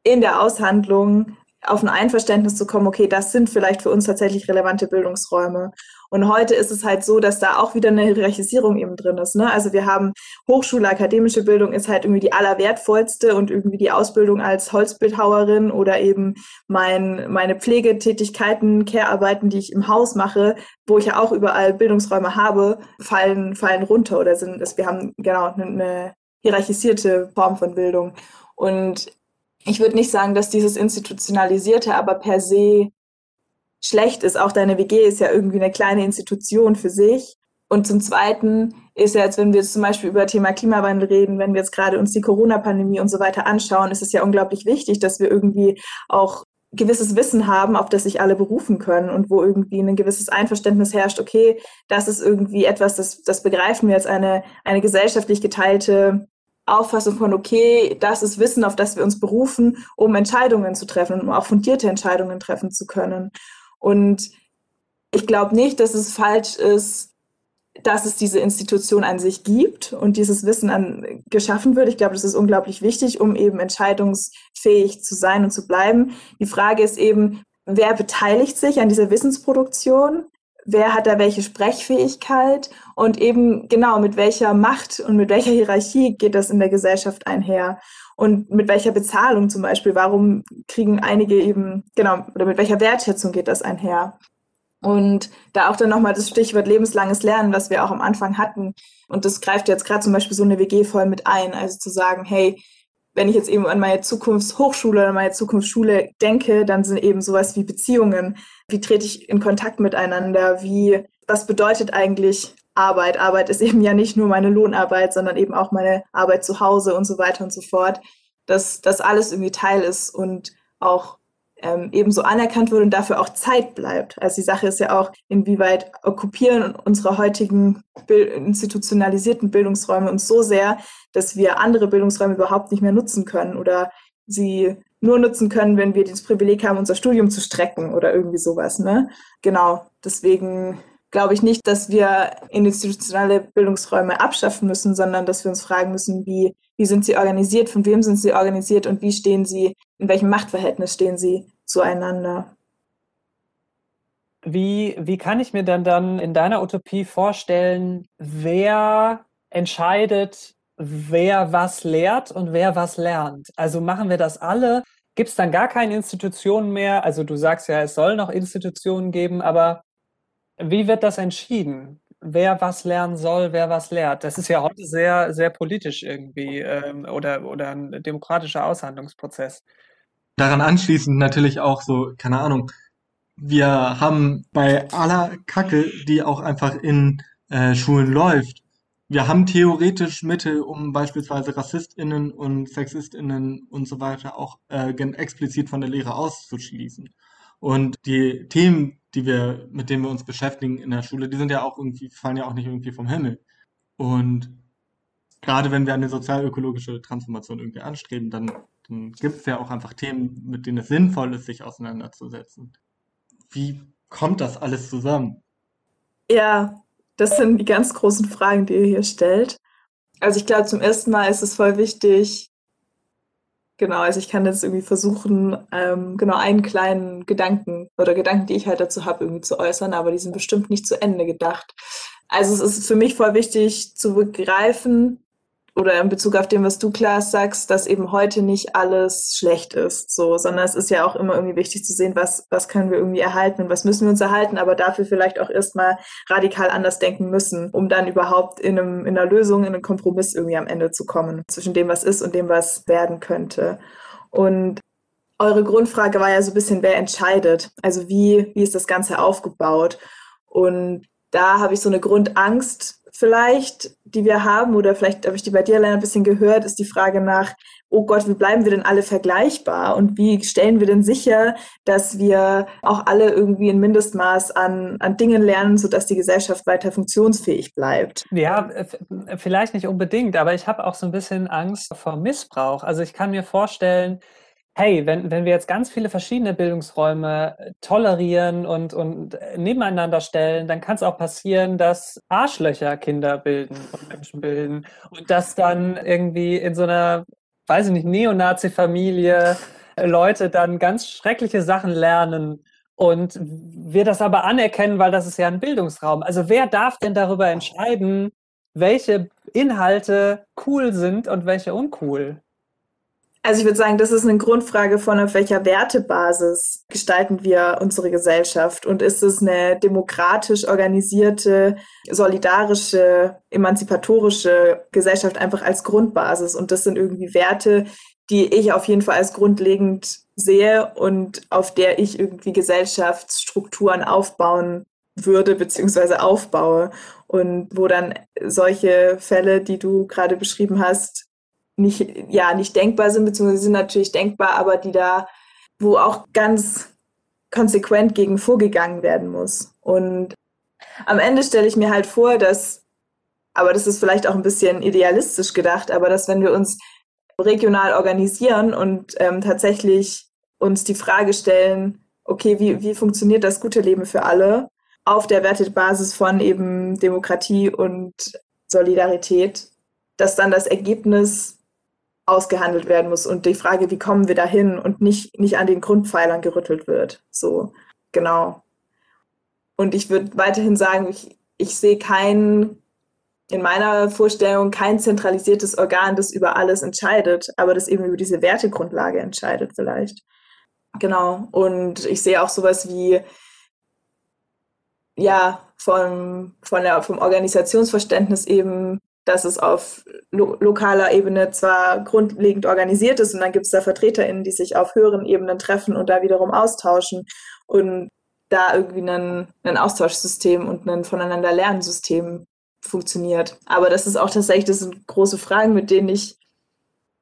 in der Aushandlung auf ein Einverständnis zu kommen, okay, das sind vielleicht für uns tatsächlich relevante Bildungsräume. Und heute ist es halt so, dass da auch wieder eine Hierarchisierung eben drin ist. Ne? Also wir haben Hochschule, akademische Bildung ist halt irgendwie die allerwertvollste und irgendwie die Ausbildung als Holzbildhauerin oder eben mein, meine Pflegetätigkeiten, Care-Arbeiten, die ich im Haus mache, wo ich ja auch überall Bildungsräume habe, fallen, fallen runter oder sind, dass wir haben genau eine hierarchisierte Form von Bildung. Und ich würde nicht sagen, dass dieses Institutionalisierte aber per se schlecht ist. Auch deine WG ist ja irgendwie eine kleine Institution für sich. Und zum Zweiten ist ja jetzt, wenn wir jetzt zum Beispiel über Thema Klimawandel reden, wenn wir jetzt gerade uns die Corona-Pandemie und so weiter anschauen, ist es ja unglaublich wichtig, dass wir irgendwie auch gewisses Wissen haben, auf das sich alle berufen können und wo irgendwie ein gewisses Einverständnis herrscht, okay, das ist irgendwie etwas, das, das begreifen wir als eine, eine gesellschaftlich geteilte Auffassung von, okay, das ist Wissen, auf das wir uns berufen, um Entscheidungen zu treffen, um auch fundierte Entscheidungen treffen zu können. Und ich glaube nicht, dass es falsch ist, dass es diese Institution an sich gibt und dieses Wissen an, geschaffen wird. Ich glaube, das ist unglaublich wichtig, um eben entscheidungsfähig zu sein und zu bleiben. Die Frage ist eben, wer beteiligt sich an dieser Wissensproduktion? Wer hat da welche Sprechfähigkeit? Und eben genau, mit welcher Macht und mit welcher Hierarchie geht das in der Gesellschaft einher? Und mit welcher Bezahlung zum Beispiel, warum kriegen einige eben, genau, oder mit welcher Wertschätzung geht das einher? Und da auch dann nochmal das Stichwort lebenslanges Lernen, was wir auch am Anfang hatten. Und das greift jetzt gerade zum Beispiel so eine WG voll mit ein. Also zu sagen, hey, wenn ich jetzt eben an meine Zukunftshochschule oder meine Zukunftsschule denke, dann sind eben sowas wie Beziehungen. Wie trete ich in Kontakt miteinander? Wie, was bedeutet eigentlich Arbeit. Arbeit ist eben ja nicht nur meine Lohnarbeit, sondern eben auch meine Arbeit zu Hause und so weiter und so fort. Dass das alles irgendwie Teil ist und auch ähm, ebenso anerkannt wird und dafür auch Zeit bleibt. Also die Sache ist ja auch, inwieweit okkupieren unsere heutigen institutionalisierten Bildungsräume uns so sehr, dass wir andere Bildungsräume überhaupt nicht mehr nutzen können oder sie nur nutzen können, wenn wir das Privileg haben, unser Studium zu strecken oder irgendwie sowas. Ne? Genau, deswegen glaube ich nicht, dass wir institutionelle Bildungsräume abschaffen müssen, sondern dass wir uns fragen müssen, wie, wie sind sie organisiert, von wem sind sie organisiert und wie stehen sie, in welchem Machtverhältnis stehen sie zueinander. Wie, wie kann ich mir dann dann in deiner Utopie vorstellen, wer entscheidet, wer was lehrt und wer was lernt? Also machen wir das alle? Gibt es dann gar keine Institutionen mehr? Also du sagst ja, es soll noch Institutionen geben, aber wie wird das entschieden? Wer was lernen soll, wer was lehrt? Das ist ja heute sehr, sehr politisch irgendwie ähm, oder, oder ein demokratischer Aushandlungsprozess. Daran anschließend natürlich auch so, keine Ahnung, wir haben bei aller Kacke, die auch einfach in äh, Schulen läuft, wir haben theoretisch Mittel, um beispielsweise RassistInnen und SexistInnen und so weiter auch äh, explizit von der Lehre auszuschließen. Und die Themen, die wir, mit denen wir uns beschäftigen in der Schule, die sind ja auch irgendwie, fallen ja auch nicht irgendwie vom Himmel. Und gerade wenn wir eine sozialökologische Transformation irgendwie anstreben, dann, dann gibt es ja auch einfach Themen, mit denen es sinnvoll ist, sich auseinanderzusetzen. Wie kommt das alles zusammen? Ja, das sind die ganz großen Fragen, die ihr hier stellt. Also ich glaube, zum ersten Mal ist es voll wichtig, Genau, also ich kann jetzt irgendwie versuchen, ähm, genau einen kleinen Gedanken oder Gedanken, die ich halt dazu habe, irgendwie zu äußern, aber die sind bestimmt nicht zu Ende gedacht. Also es ist für mich voll wichtig zu begreifen, oder in Bezug auf dem, was du, Klaas, sagst, dass eben heute nicht alles schlecht ist, so, sondern es ist ja auch immer irgendwie wichtig zu sehen, was, was können wir irgendwie erhalten und was müssen wir uns erhalten, aber dafür vielleicht auch erstmal radikal anders denken müssen, um dann überhaupt in, einem, in einer Lösung, in einem Kompromiss irgendwie am Ende zu kommen, zwischen dem, was ist und dem, was werden könnte. Und eure Grundfrage war ja so ein bisschen, wer entscheidet? Also wie, wie ist das Ganze aufgebaut? Und da habe ich so eine Grundangst, vielleicht, die wir haben, oder vielleicht habe ich die bei dir leider ein bisschen gehört, ist die Frage nach, oh Gott, wie bleiben wir denn alle vergleichbar und wie stellen wir denn sicher, dass wir auch alle irgendwie ein Mindestmaß an, an Dingen lernen, sodass die Gesellschaft weiter funktionsfähig bleibt? Ja, vielleicht nicht unbedingt, aber ich habe auch so ein bisschen Angst vor Missbrauch. Also ich kann mir vorstellen, hey, wenn, wenn wir jetzt ganz viele verschiedene Bildungsräume äh, tolerieren und, und äh, nebeneinander stellen, dann kann es auch passieren, dass Arschlöcher Kinder bilden und Menschen bilden und dass dann irgendwie in so einer, weiß ich nicht, Neonazi-Familie Leute dann ganz schreckliche Sachen lernen und wir das aber anerkennen, weil das ist ja ein Bildungsraum. Also wer darf denn darüber entscheiden, welche Inhalte cool sind und welche uncool? Also ich würde sagen, das ist eine Grundfrage von auf welcher Wertebasis gestalten wir unsere Gesellschaft? Und ist es eine demokratisch organisierte, solidarische, emanzipatorische Gesellschaft einfach als Grundbasis? Und das sind irgendwie Werte, die ich auf jeden Fall als grundlegend sehe und auf der ich irgendwie Gesellschaftsstrukturen aufbauen würde beziehungsweise aufbaue. Und wo dann solche Fälle, die du gerade beschrieben hast, nicht, ja, nicht denkbar sind, beziehungsweise sind natürlich denkbar, aber die da, wo auch ganz konsequent gegen vorgegangen werden muss. Und am Ende stelle ich mir halt vor, dass, aber das ist vielleicht auch ein bisschen idealistisch gedacht, aber dass wenn wir uns regional organisieren und ähm, tatsächlich uns die Frage stellen, okay, wie, wie funktioniert das gute Leben für alle auf der Wertebasis von eben Demokratie und Solidarität, dass dann das Ergebnis ausgehandelt werden muss und die Frage, wie kommen wir dahin und nicht, nicht an den Grundpfeilern gerüttelt wird. So, genau. Und ich würde weiterhin sagen, ich, ich sehe kein, in meiner Vorstellung kein zentralisiertes Organ, das über alles entscheidet, aber das eben über diese Wertegrundlage entscheidet vielleicht. Genau. Und ich sehe auch sowas wie, ja, vom, von der, vom Organisationsverständnis eben dass es auf lo lokaler Ebene zwar grundlegend organisiert ist und dann gibt es da VertreterInnen, die sich auf höheren Ebenen treffen und da wiederum austauschen und da irgendwie ein, ein Austauschsystem und ein voneinander Lernsystem funktioniert. Aber das ist auch tatsächlich, das sind große Fragen, mit denen ich,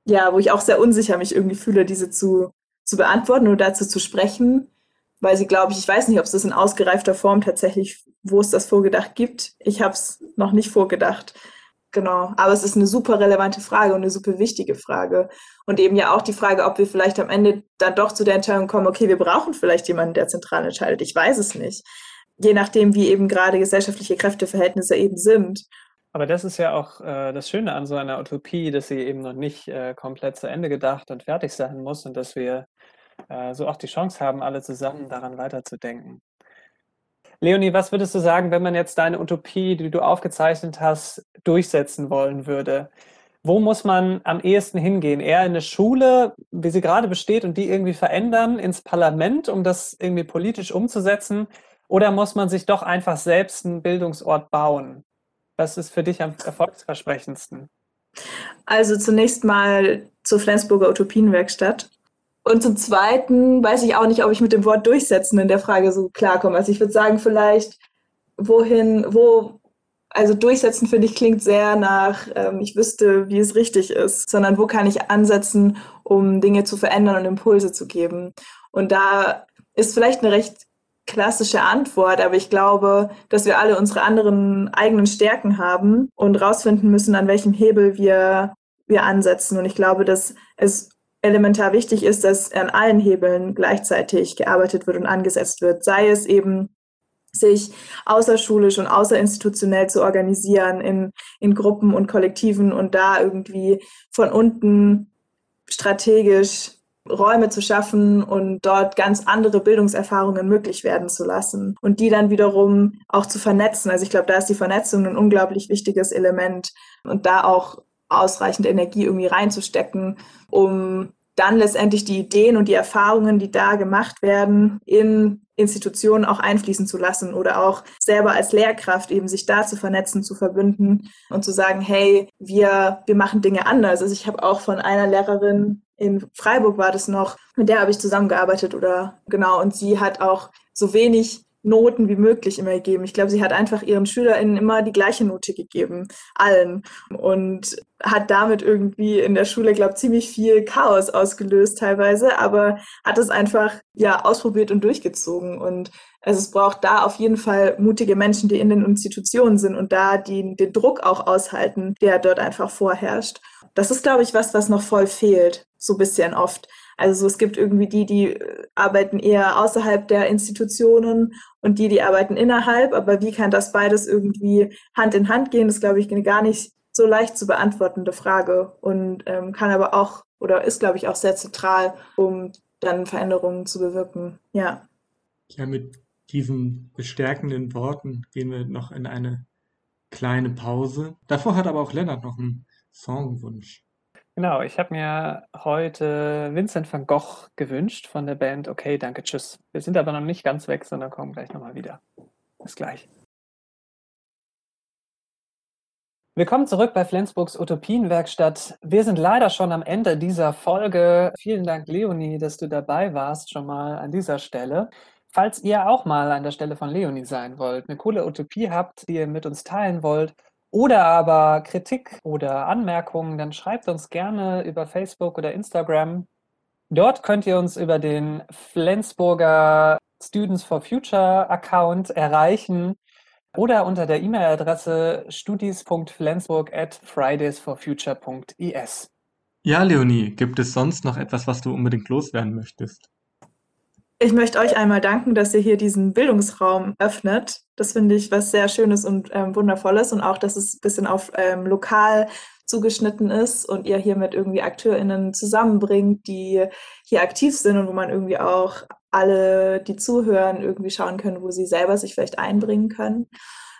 ja, wo ich auch sehr unsicher mich irgendwie fühle, diese zu, zu beantworten oder dazu zu sprechen, weil sie, glaube ich, ich weiß nicht, ob es das in ausgereifter Form tatsächlich, wo es das vorgedacht gibt. Ich habe es noch nicht vorgedacht. Genau, aber es ist eine super relevante Frage und eine super wichtige Frage. Und eben ja auch die Frage, ob wir vielleicht am Ende dann doch zu der Entscheidung kommen, okay, wir brauchen vielleicht jemanden, der zentral entscheidet. Ich weiß es nicht. Je nachdem, wie eben gerade gesellschaftliche Kräfteverhältnisse eben sind. Aber das ist ja auch äh, das Schöne an so einer Utopie, dass sie eben noch nicht äh, komplett zu Ende gedacht und fertig sein muss und dass wir äh, so auch die Chance haben, alle zusammen daran weiterzudenken. Leonie, was würdest du sagen, wenn man jetzt deine Utopie, die du aufgezeichnet hast, durchsetzen wollen würde? Wo muss man am ehesten hingehen? Eher in eine Schule, wie sie gerade besteht, und die irgendwie verändern, ins Parlament, um das irgendwie politisch umzusetzen? Oder muss man sich doch einfach selbst einen Bildungsort bauen? Was ist für dich am erfolgsversprechendsten? Also zunächst mal zur Flensburger Utopienwerkstatt. Und zum Zweiten weiß ich auch nicht, ob ich mit dem Wort durchsetzen in der Frage so klarkomme. Also ich würde sagen, vielleicht wohin, wo, also durchsetzen finde ich klingt sehr nach, ähm, ich wüsste, wie es richtig ist, sondern wo kann ich ansetzen, um Dinge zu verändern und Impulse zu geben. Und da ist vielleicht eine recht klassische Antwort, aber ich glaube, dass wir alle unsere anderen eigenen Stärken haben und rausfinden müssen, an welchem Hebel wir, wir ansetzen. Und ich glaube, dass es elementar wichtig ist, dass an allen Hebeln gleichzeitig gearbeitet wird und angesetzt wird, sei es eben sich außerschulisch und außerinstitutionell zu organisieren in, in Gruppen und Kollektiven und da irgendwie von unten strategisch Räume zu schaffen und dort ganz andere Bildungserfahrungen möglich werden zu lassen und die dann wiederum auch zu vernetzen. Also ich glaube, da ist die Vernetzung ein unglaublich wichtiges Element und da auch ausreichend Energie irgendwie reinzustecken, um dann letztendlich die Ideen und die Erfahrungen, die da gemacht werden, in Institutionen auch einfließen zu lassen oder auch selber als Lehrkraft eben sich da zu vernetzen, zu verbünden und zu sagen, hey, wir, wir machen Dinge anders. Also ich habe auch von einer Lehrerin in Freiburg war das noch, mit der habe ich zusammengearbeitet oder genau, und sie hat auch so wenig Noten wie möglich immer gegeben. Ich glaube, sie hat einfach ihren SchülerInnen immer die gleiche Note gegeben, allen. Und hat damit irgendwie in der Schule, glaube ich, ziemlich viel Chaos ausgelöst teilweise, aber hat es einfach ja ausprobiert und durchgezogen. Und also es braucht da auf jeden Fall mutige Menschen, die in den Institutionen sind und da die den Druck auch aushalten, der dort einfach vorherrscht. Das ist, glaube ich, was, was noch voll fehlt, so bisschen oft. Also es gibt irgendwie die, die äh, arbeiten eher außerhalb der Institutionen und die, die arbeiten innerhalb. Aber wie kann das beides irgendwie Hand in Hand gehen? Das glaube ich eine gar nicht so leicht zu beantwortende Frage und ähm, kann aber auch oder ist, glaube ich, auch sehr zentral, um dann Veränderungen zu bewirken. Ja. Ja, mit diesen bestärkenden Worten gehen wir noch in eine kleine Pause. Davor hat aber auch Lennart noch einen Songwunsch. Genau, ich habe mir heute Vincent van Gogh gewünscht von der Band Okay, danke, tschüss. Wir sind aber noch nicht ganz weg, sondern kommen gleich nochmal wieder. Bis gleich. Willkommen zurück bei Flensburgs Utopienwerkstatt. Wir sind leider schon am Ende dieser Folge. Vielen Dank, Leonie, dass du dabei warst, schon mal an dieser Stelle. Falls ihr auch mal an der Stelle von Leonie sein wollt, eine coole Utopie habt, die ihr mit uns teilen wollt, oder aber Kritik oder Anmerkungen, dann schreibt uns gerne über Facebook oder Instagram. Dort könnt ihr uns über den Flensburger Students for Future Account erreichen oder unter der E-Mail-Adresse studis.flensburg at fridaysforfuture.es. Ja, Leonie, gibt es sonst noch etwas, was du unbedingt loswerden möchtest? Ich möchte euch einmal danken, dass ihr hier diesen Bildungsraum öffnet. Das finde ich was sehr Schönes und ähm, Wundervolles und auch, dass es ein bisschen auf ähm, lokal zugeschnitten ist und ihr hier mit irgendwie AkteurInnen zusammenbringt, die hier aktiv sind und wo man irgendwie auch alle, die zuhören, irgendwie schauen können, wo sie selber sich vielleicht einbringen können.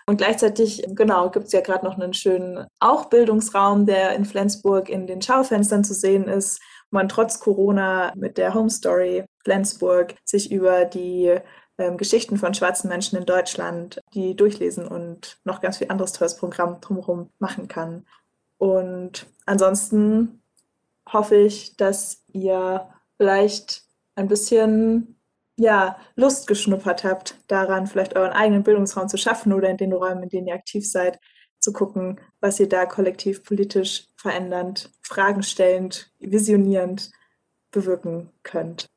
Und gleichzeitig, genau, gibt es ja gerade noch einen schönen auch Bildungsraum, der in Flensburg in den Schaufenstern zu sehen ist, man trotz Corona mit der Home Story Flensburg sich über die ähm, Geschichten von schwarzen Menschen in Deutschland, die durchlesen und noch ganz viel anderes tolles Programm drumherum machen kann. Und ansonsten hoffe ich, dass ihr vielleicht ein bisschen ja, Lust geschnuppert habt, daran vielleicht euren eigenen Bildungsraum zu schaffen oder in den Räumen, in denen ihr aktiv seid, zu gucken, was ihr da kollektiv politisch verändernd, Fragen stellend, visionierend bewirken könnt.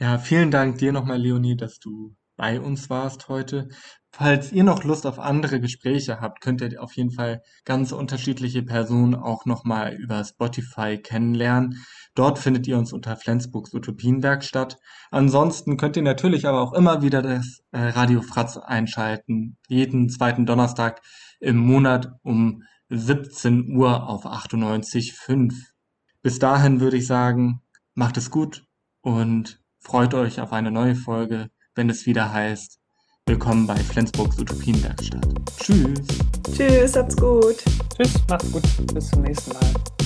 Ja, vielen Dank dir nochmal, Leonie, dass du bei uns warst heute. Falls ihr noch Lust auf andere Gespräche habt, könnt ihr auf jeden Fall ganz unterschiedliche Personen auch nochmal über Spotify kennenlernen. Dort findet ihr uns unter Flensburgs Utopienwerkstatt. Ansonsten könnt ihr natürlich aber auch immer wieder das äh, Radio Fratz einschalten. Jeden zweiten Donnerstag im Monat um 17 Uhr auf 98.5. Bis dahin würde ich sagen, macht es gut und freut euch auf eine neue Folge, wenn es wieder heißt, willkommen bei Flensburgs Utopienwerkstatt. Tschüss. Tschüss, habt's gut. Tschüss, macht's gut. Bis zum nächsten Mal.